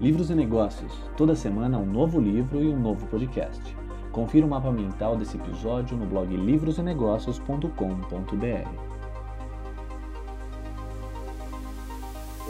Livros e Negócios. Toda semana um novo livro e um novo podcast. Confira o mapa mental desse episódio no blog livrosenegócios.com.br.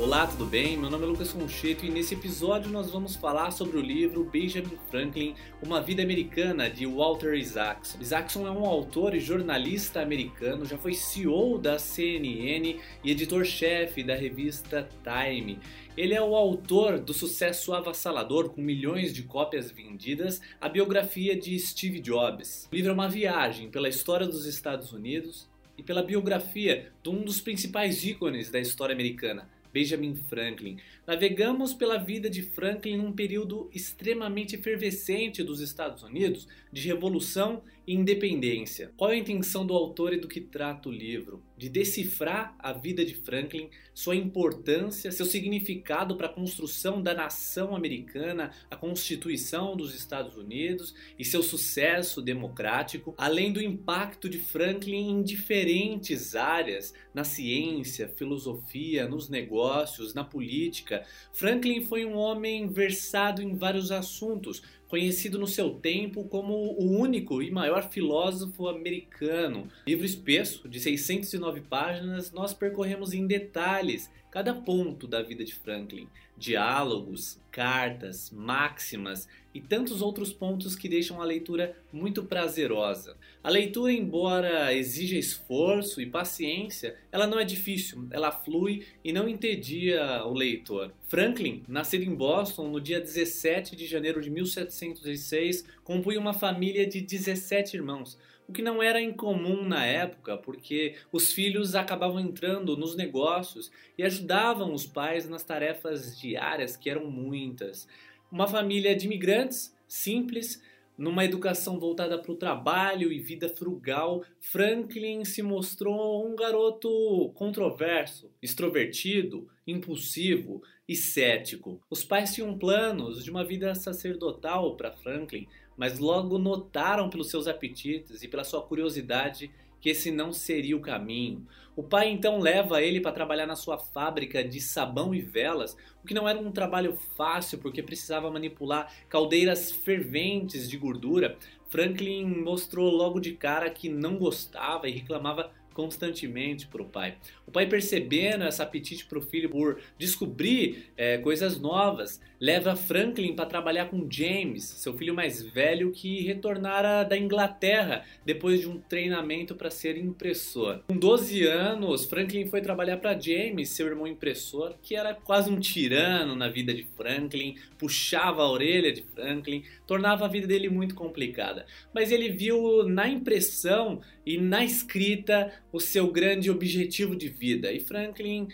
Olá, tudo bem? Meu nome é Lucas Concheto e nesse episódio nós vamos falar sobre o livro Benjamin Franklin, Uma Vida Americana, de Walter Isaacson. Isaacson é um autor e jornalista americano, já foi CEO da CNN e editor-chefe da revista Time. Ele é o autor do sucesso avassalador com milhões de cópias vendidas, a biografia de Steve Jobs. O livro é uma viagem pela história dos Estados Unidos e pela biografia de um dos principais ícones da história americana, Benjamin Franklin. Navegamos pela vida de Franklin num período extremamente efervescente dos Estados Unidos, de revolução e independência. Qual é a intenção do autor e do que trata o livro? De decifrar a vida de Franklin, sua importância, seu significado para a construção da nação americana, a Constituição dos Estados Unidos e seu sucesso democrático, além do impacto de Franklin em diferentes áreas, na ciência, filosofia, nos negócios, na política. Franklin foi um homem versado em vários assuntos, conhecido no seu tempo como o único e maior filósofo americano. Livro espesso, de 609 páginas, nós percorremos em detalhes cada ponto da vida de Franklin, diálogos, cartas, máximas e tantos outros pontos que deixam a leitura muito prazerosa. A leitura, embora exija esforço e paciência, ela não é difícil, ela flui e não entedia o leitor. Franklin, nascido em Boston no dia 17 de janeiro de 1706, compunha uma família de 17 irmãos o que não era incomum na época, porque os filhos acabavam entrando nos negócios e ajudavam os pais nas tarefas diárias, que eram muitas. Uma família de imigrantes, simples, numa educação voltada para o trabalho e vida frugal, Franklin se mostrou um garoto controverso, extrovertido, impulsivo e cético. Os pais tinham planos de uma vida sacerdotal para Franklin, mas logo notaram pelos seus apetites e pela sua curiosidade que esse não seria o caminho. O pai então leva ele para trabalhar na sua fábrica de sabão e velas, o que não era um trabalho fácil porque precisava manipular caldeiras ferventes de gordura. Franklin mostrou logo de cara que não gostava e reclamava constantemente para o pai. O pai, percebendo esse apetite para o filho por descobrir é, coisas novas, leva Franklin para trabalhar com James, seu filho mais velho, que retornara da Inglaterra depois de um treinamento para ser impressor. Com 12 anos, Franklin foi trabalhar para James, seu irmão impressor, que era quase um tirano na vida de Franklin, puxava a orelha de Franklin, tornava a vida dele muito complicada. Mas ele viu na impressão e na escrita o seu grande objetivo de vida. E Franklin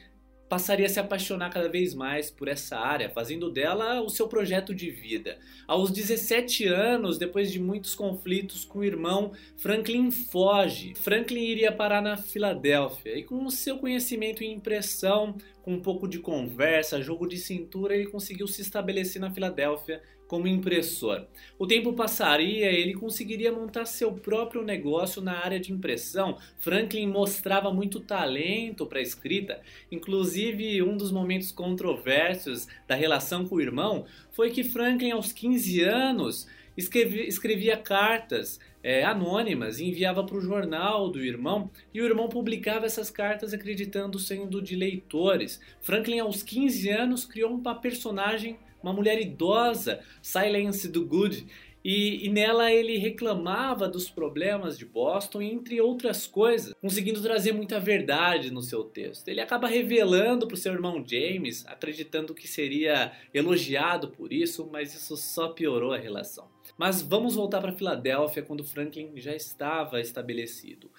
passaria a se apaixonar cada vez mais por essa área, fazendo dela o seu projeto de vida. Aos 17 anos, depois de muitos conflitos com o irmão, Franklin foge. Franklin iria parar na Filadélfia e, com o seu conhecimento e impressão, com um pouco de conversa, jogo de cintura, ele conseguiu se estabelecer na Filadélfia como impressor. O tempo passaria e ele conseguiria montar seu próprio negócio na área de impressão. Franklin mostrava muito talento para escrita, inclusive um dos momentos controversos da relação com o irmão foi que Franklin, aos 15 anos, escrevia, escrevia cartas é, anônimas e enviava para o jornal do irmão, e o irmão publicava essas cartas acreditando sendo de leitores. Franklin, aos 15 anos, criou uma personagem uma mulher idosa, Silence do Good, e, e, nela ele reclamava dos problemas de Boston, entre outras coisas, conseguindo trazer muita verdade no seu texto. Ele acaba revelando para o seu irmão James, acreditando que seria elogiado por isso, mas isso só piorou a relação. Mas vamos voltar para Filadélfia quando Franklin já estava estabelecido.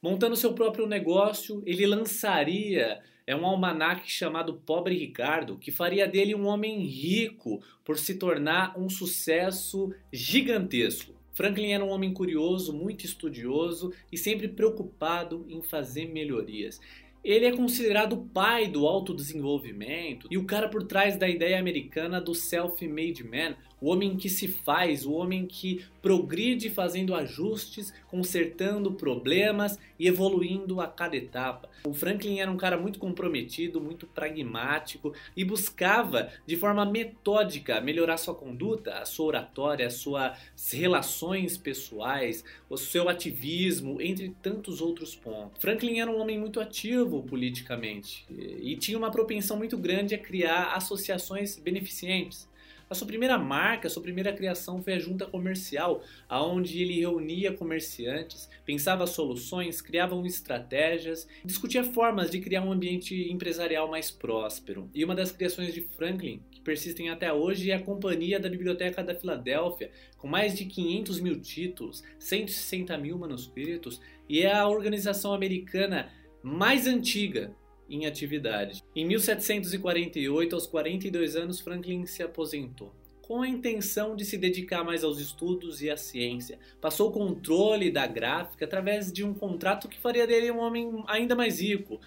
Montando seu próprio negócio, ele lançaria é um almanaque chamado Pobre Ricardo, que faria dele um homem rico por se tornar um sucesso gigantesco. Franklin era um homem curioso, muito estudioso e sempre preocupado em fazer melhorias. Ele é considerado o pai do autodesenvolvimento e o cara por trás da ideia americana do self-made man, o homem que se faz, o homem que progride fazendo ajustes, consertando problemas e evoluindo a cada etapa. O Franklin era um cara muito comprometido, muito pragmático e buscava de forma metódica melhorar sua conduta, a sua oratória, as suas relações pessoais, o seu ativismo, entre tantos outros pontos. Franklin era um homem muito ativo politicamente e tinha uma propensão muito grande a criar associações beneficentes. A sua primeira marca, a sua primeira criação foi a junta comercial, aonde ele reunia comerciantes, pensava soluções, criava estratégias, discutia formas de criar um ambiente empresarial mais próspero. E uma das criações de Franklin, que persistem até hoje, é a Companhia da Biblioteca da Filadélfia, com mais de 500 mil títulos, 160 mil manuscritos, e é a organização americana mais antiga em atividade. Em 1748, aos 42 anos, Franklin se aposentou. Com a intenção de se dedicar mais aos estudos e à ciência, passou o controle da gráfica através de um contrato que faria dele um homem ainda mais rico,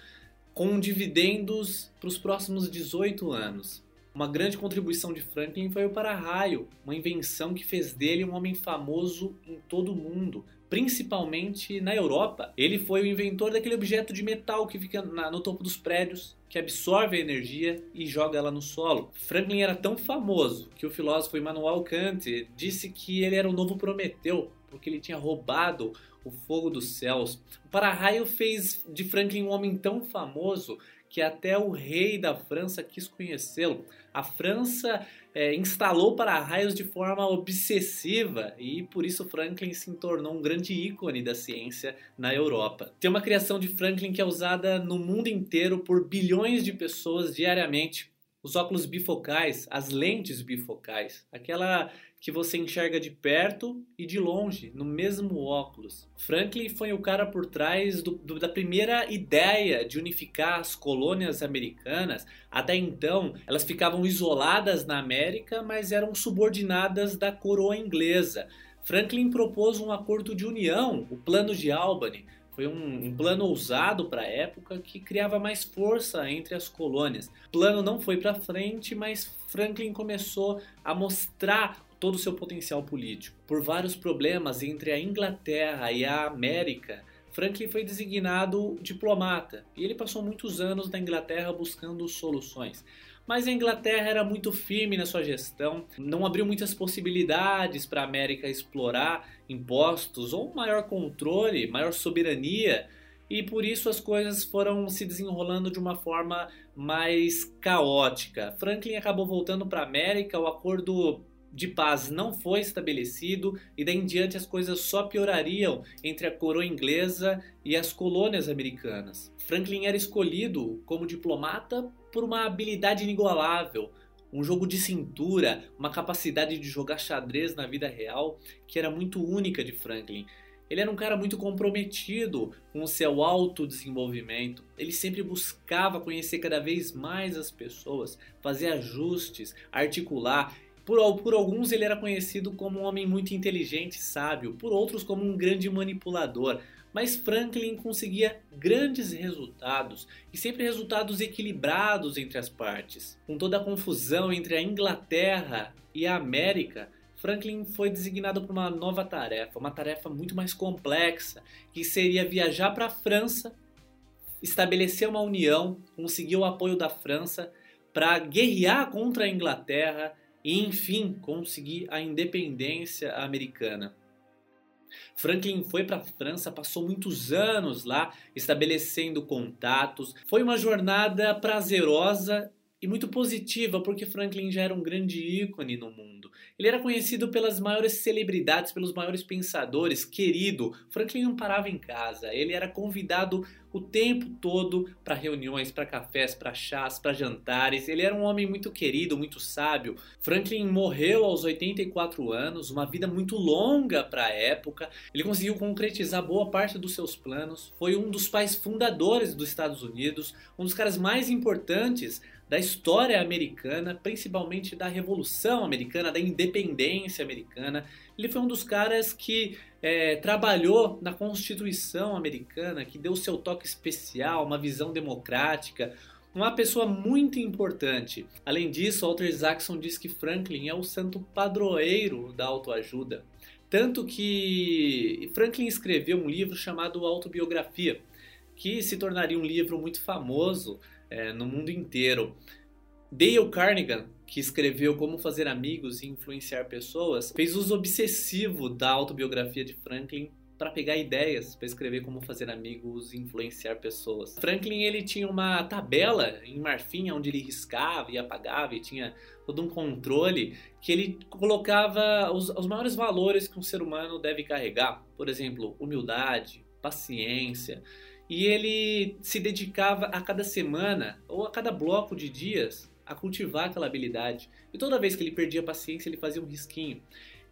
com dividendos para os próximos 18 anos. Uma grande contribuição de Franklin foi o para-raio, uma invenção que fez dele um homem famoso em todo o mundo, principalmente na Europa. Ele foi o inventor daquele objeto de metal que fica na, no topo dos prédios, que absorve a energia e joga ela no solo. Franklin era tão famoso que o filósofo Immanuel Kant disse que ele era o novo Prometeu, porque ele tinha roubado o fogo dos céus. O para-raio fez de Franklin um homem tão famoso que até o rei da França quis conhecê-lo. A França é, instalou para-raios de forma obsessiva e por isso Franklin se tornou um grande ícone da ciência na Europa. Tem uma criação de Franklin que é usada no mundo inteiro por bilhões de pessoas diariamente. Os óculos bifocais, as lentes bifocais, aquela que você enxerga de perto e de longe, no mesmo óculos. Franklin foi o cara por trás do, do, da primeira ideia de unificar as colônias americanas. Até então, elas ficavam isoladas na América, mas eram subordinadas da coroa inglesa. Franklin propôs um acordo de união, o Plano de Albany, foi um, um, plano ousado para a época que criava mais força entre as colônias. O plano não foi para frente, mas Franklin começou a mostrar todo o seu potencial político. Por vários problemas entre a Inglaterra e a América, Franklin foi designado diplomata e ele passou muitos anos na Inglaterra buscando soluções. Mas a Inglaterra era muito firme na sua gestão, não abriu muitas possibilidades para a América explorar impostos ou maior controle, maior soberania, e por isso as coisas foram se desenrolando de uma forma mais caótica. Franklin acabou voltando para a América, o acordo de paz não foi estabelecido e daí em diante as coisas só piorariam entre a coroa inglesa e as colônias americanas. Franklin era escolhido como diplomata por uma habilidade inigualável, um jogo de cintura, uma capacidade de jogar xadrez na vida real que era muito única de Franklin. Ele era um cara muito comprometido com o seu autodesenvolvimento. Ele sempre buscava conhecer cada vez mais as pessoas, fazer ajustes, articular. Por, por, alguns ele era conhecido como um homem muito inteligente e sábio, por outros como um grande manipulador. Mas Franklin conseguia grandes resultados e sempre resultados equilibrados entre as partes. Com toda a confusão entre a Inglaterra e a América, Franklin foi designado para uma nova tarefa, uma tarefa muito mais complexa, que seria viajar para a França, estabelecer uma união, conseguir o apoio da França para guerrear contra a Inglaterra e, enfim, conseguir a independência americana. Franklin foi para a França, passou muitos anos lá estabelecendo contatos. Foi uma jornada prazerosa e muito positiva, porque Franklin já era um grande ícone no mundo. Ele era conhecido pelas maiores celebridades, pelos maiores pensadores, querido. Franklin não parava em casa, ele era convidado o tempo todo para reuniões, para cafés, para chás, para jantares. Ele era um homem muito querido, muito sábio. Franklin morreu aos 84 anos, uma vida muito longa para a época. Ele conseguiu concretizar boa parte dos seus planos. Foi um dos pais fundadores dos Estados Unidos, um dos caras mais importantes da história americana, principalmente da Revolução Americana, da independência americana. Ele foi um dos caras que é, trabalhou na Constituição americana, que deu seu toque especial, uma visão democrática, uma pessoa muito importante. Além disso, Walter Isaacson diz que Franklin é o santo padroeiro da autoajuda. Tanto que Franklin escreveu um livro chamado Autobiografia, que se tornaria um livro muito famoso é, no mundo inteiro. Dale Carnegie, que escreveu Como Fazer Amigos e Influenciar Pessoas, fez uso obsessivo da autobiografia de Franklin para pegar ideias para escrever como fazer amigos e influenciar pessoas. Franklin ele tinha uma tabela em marfim onde ele riscava e apagava e tinha todo um controle que ele colocava os, os maiores valores que um ser humano deve carregar, por exemplo, humildade, paciência. E ele se dedicava a cada semana ou a cada bloco de dias a cultivar aquela habilidade. E toda vez que ele perdia a paciência, ele fazia um risquinho.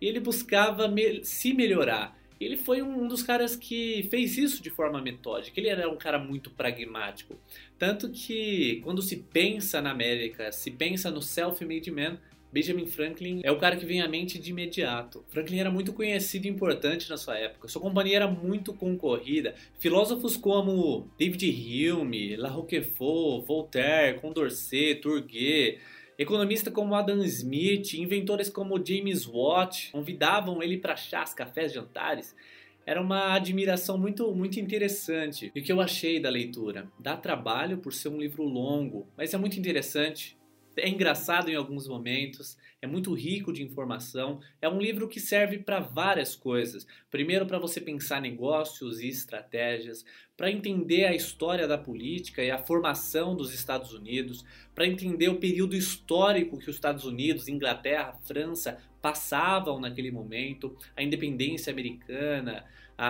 E ele buscava me se melhorar. Ele foi um dos caras que fez isso de forma metódica. Ele era um cara muito pragmático. Tanto que, quando se pensa na América, se pensa no self-made man, Benjamin Franklin é o cara que vem à mente de imediato. Franklin era muito conhecido e importante na sua época. Sua companhia era muito concorrida. Filósofos como David Hume, La Roquefort, Voltaire, Condorcet, Turgot, Economistas como Adam Smith, inventores como James Watt convidavam ele para chás, cafés, jantares. Era uma admiração muito, muito interessante. E o que eu achei da leitura? Dá trabalho por ser um livro longo, mas é muito interessante é engraçado em alguns momentos, é muito rico de informação. É um livro que serve para várias coisas. Primeiro, para você pensar negócios e estratégias, para entender a história da política e a formação dos Estados Unidos, para entender o período histórico que os Estados Unidos, Inglaterra, França passavam naquele momento, a independência americana,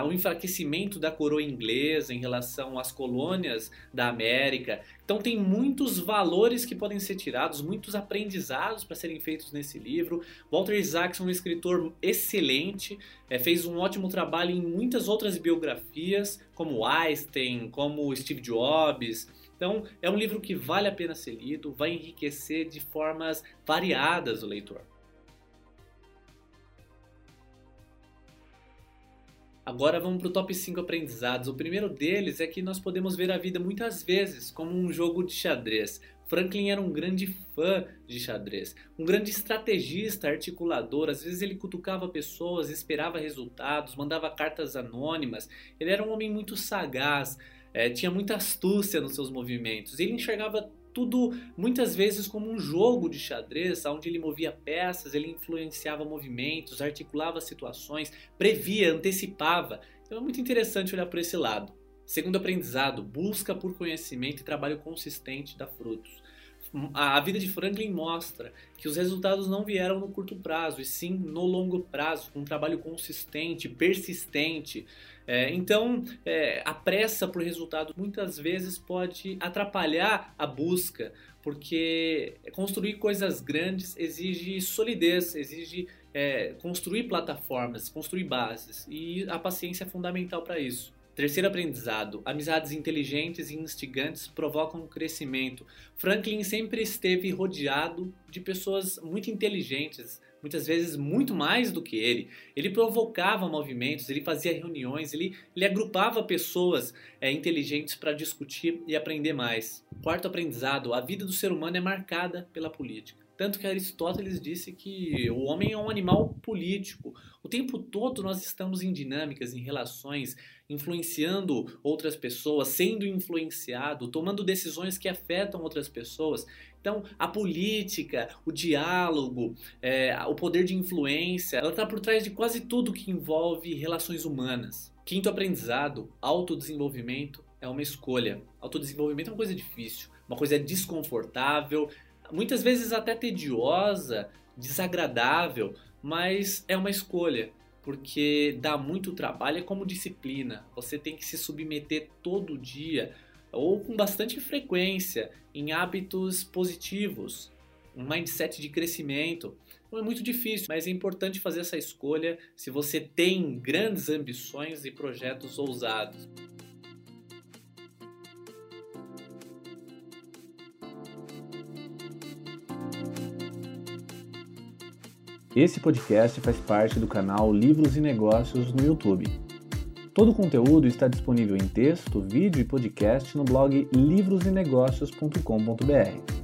o enfraquecimento da coroa inglesa em relação às colônias da América. Então tem muitos valores que podem ser tirados, muitos aprendizados para serem feitos nesse livro. Walter Isaacson é um escritor excelente, é, fez um ótimo trabalho em muitas outras biografias, como Einstein, como Steve Jobs. Então, é um livro que vale a pena ser lido, vai enriquecer de formas variadas o leitor. Agora vamos para o top 5 aprendizados. O primeiro deles é que nós podemos ver a vida muitas vezes como um jogo de xadrez. Franklin era um grande fã de xadrez, um grande estrategista, articulador. Às vezes ele cutucava pessoas, esperava resultados, mandava cartas anônimas. Ele era um homem muito sagaz, é, tinha muita astúcia nos seus movimentos. Ele enxergava tudo muitas vezes como um jogo de xadrez, onde ele movia peças, ele influenciava movimentos, articulava situações, previa, antecipava. Então é muito interessante olhar por esse lado. Segundo aprendizado, busca por conhecimento e trabalho consistente dá frutos. A vida de Franklin mostra que os resultados não vieram no curto prazo, e sim no longo prazo, com um trabalho consistente, persistente. É, então, é, a pressa por resultado muitas vezes pode atrapalhar a busca, porque construir coisas grandes exige solidez, exige é, construir plataformas, construir bases, e a paciência é fundamental para isso. Terceiro aprendizado: amizades inteligentes e instigantes provocam crescimento. Franklin sempre esteve rodeado de pessoas muito inteligentes, muitas vezes muito mais do que ele. Ele provocava movimentos, ele fazia reuniões, ele, ele agrupava pessoas é, inteligentes para discutir e aprender mais. Quarto aprendizado: a vida do ser humano é marcada pela política. Tanto que Aristóteles disse que o homem é um animal político. O tempo todo nós estamos em dinâmicas, em relações, influenciando outras pessoas, sendo influenciado, tomando decisões que afetam outras pessoas. Então, a política, o diálogo, é, o poder de influência, ela está por trás de quase tudo que envolve relações humanas. Quinto aprendizado: autodesenvolvimento é uma escolha. Autodesenvolvimento é uma coisa difícil, uma coisa desconfortável, muitas vezes até tediosa, desagradável, mas é uma escolha, porque dá muito trabalho, é como disciplina. Você tem que se submeter todo dia ou com bastante frequência em hábitos positivos, um mindset de crescimento. Não é muito difícil, mas é importante fazer essa escolha se você tem grandes ambições e projetos ousados. Esse podcast faz parte do canal Livros e Negócios no YouTube. Todo o conteúdo está disponível em texto, vídeo e podcast no blog livrosenegócios.com.br.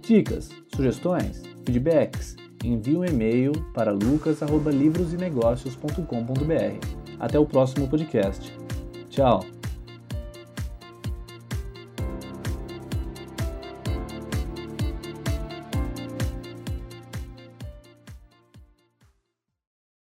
Dicas, sugestões, feedbacks, envie um e-mail para lucas@livrosenegócios.com.br. Até o próximo podcast. Tchau.